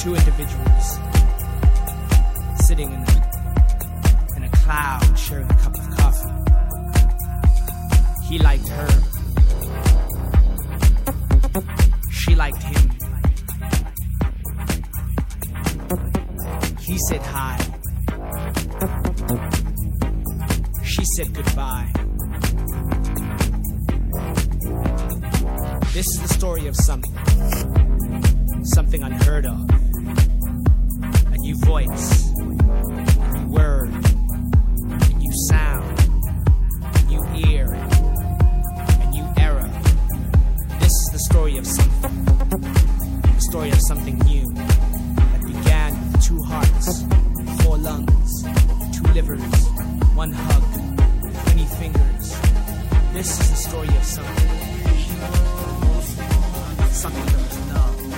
two individuals sitting in a, in a cloud sharing a cup of coffee. He liked her. She liked him. He said hi. She said goodbye. This is the story of something, something unheard of voice, word, sound, ear. This is the story of something, the story of something new that began with two hearts, four lungs, two livers, one hug, many fingers. This is the story of something, something was.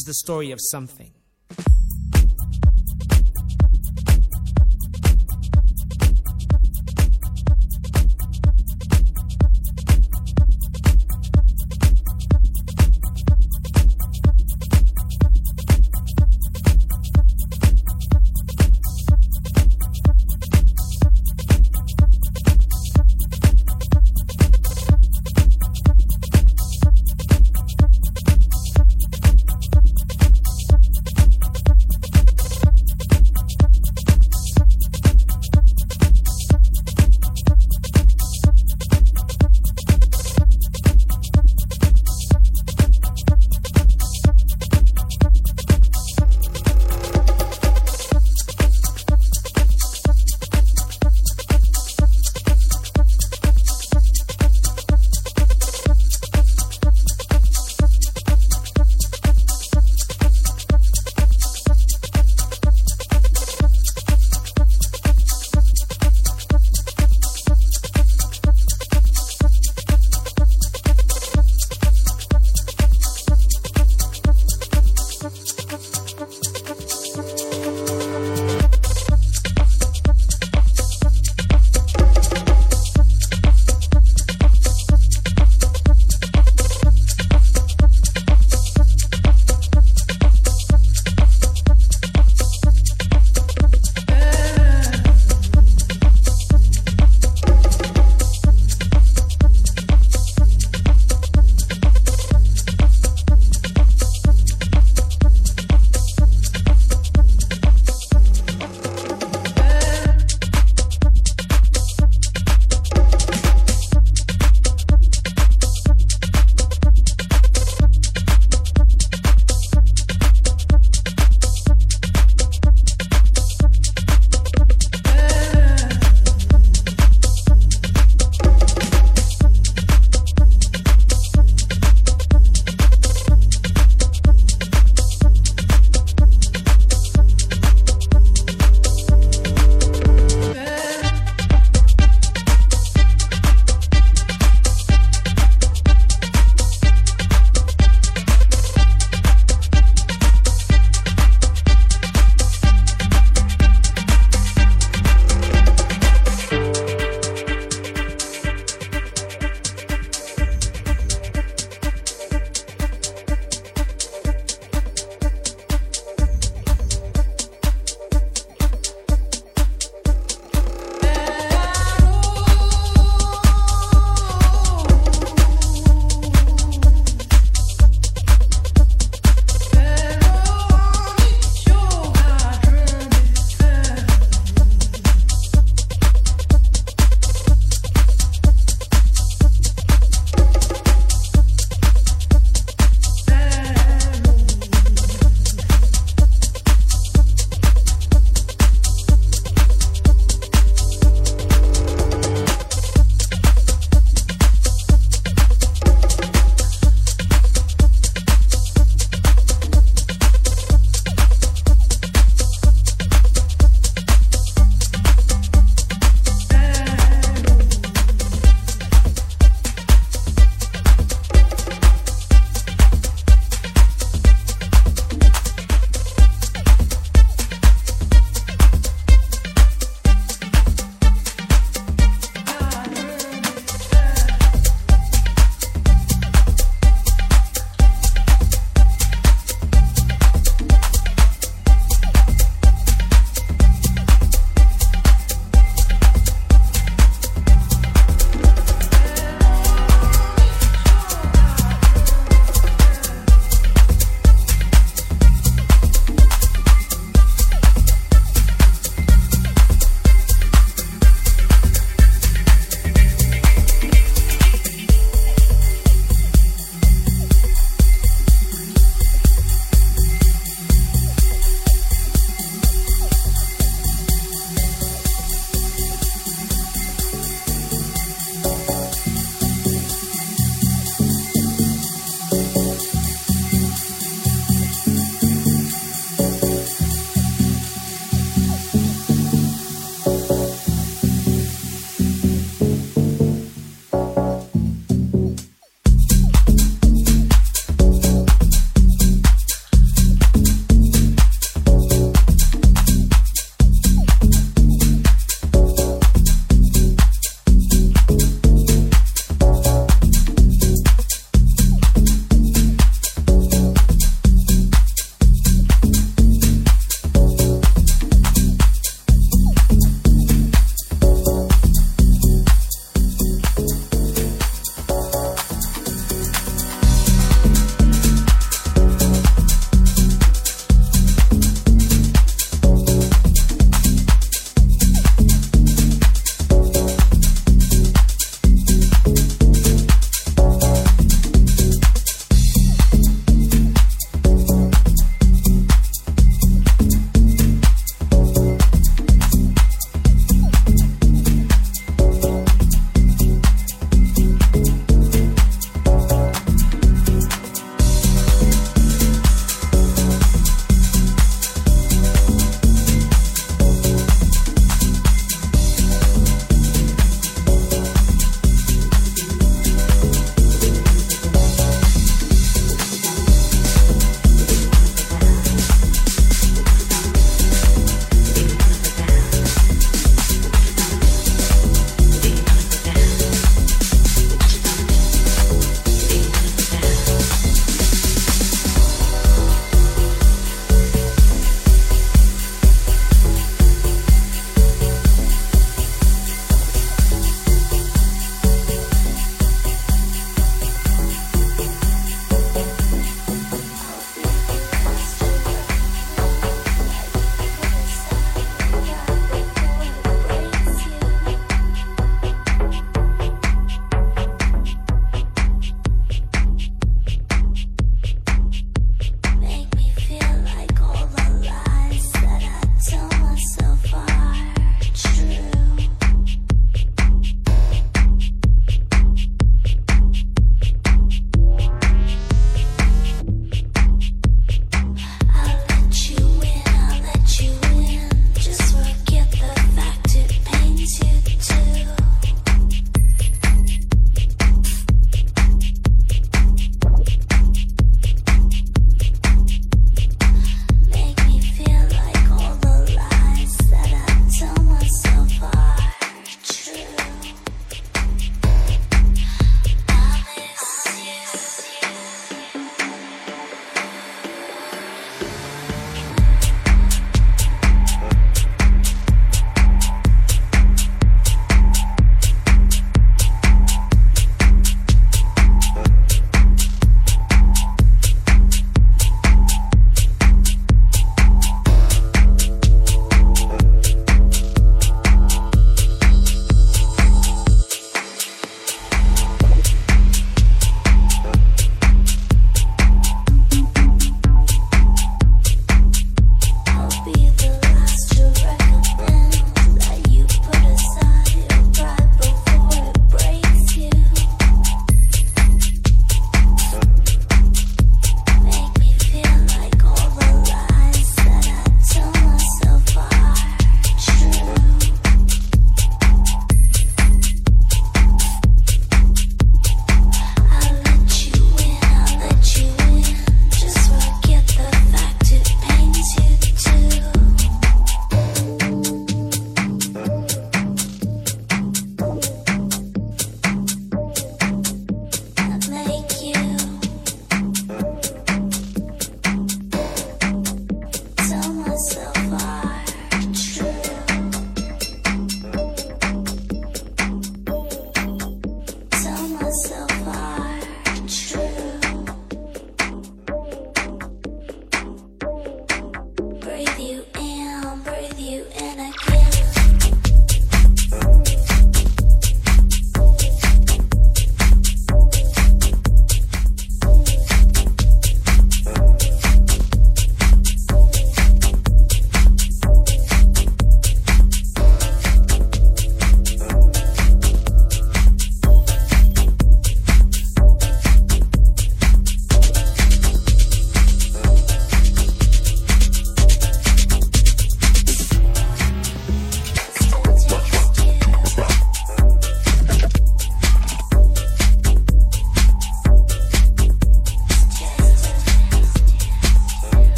Is the story of something.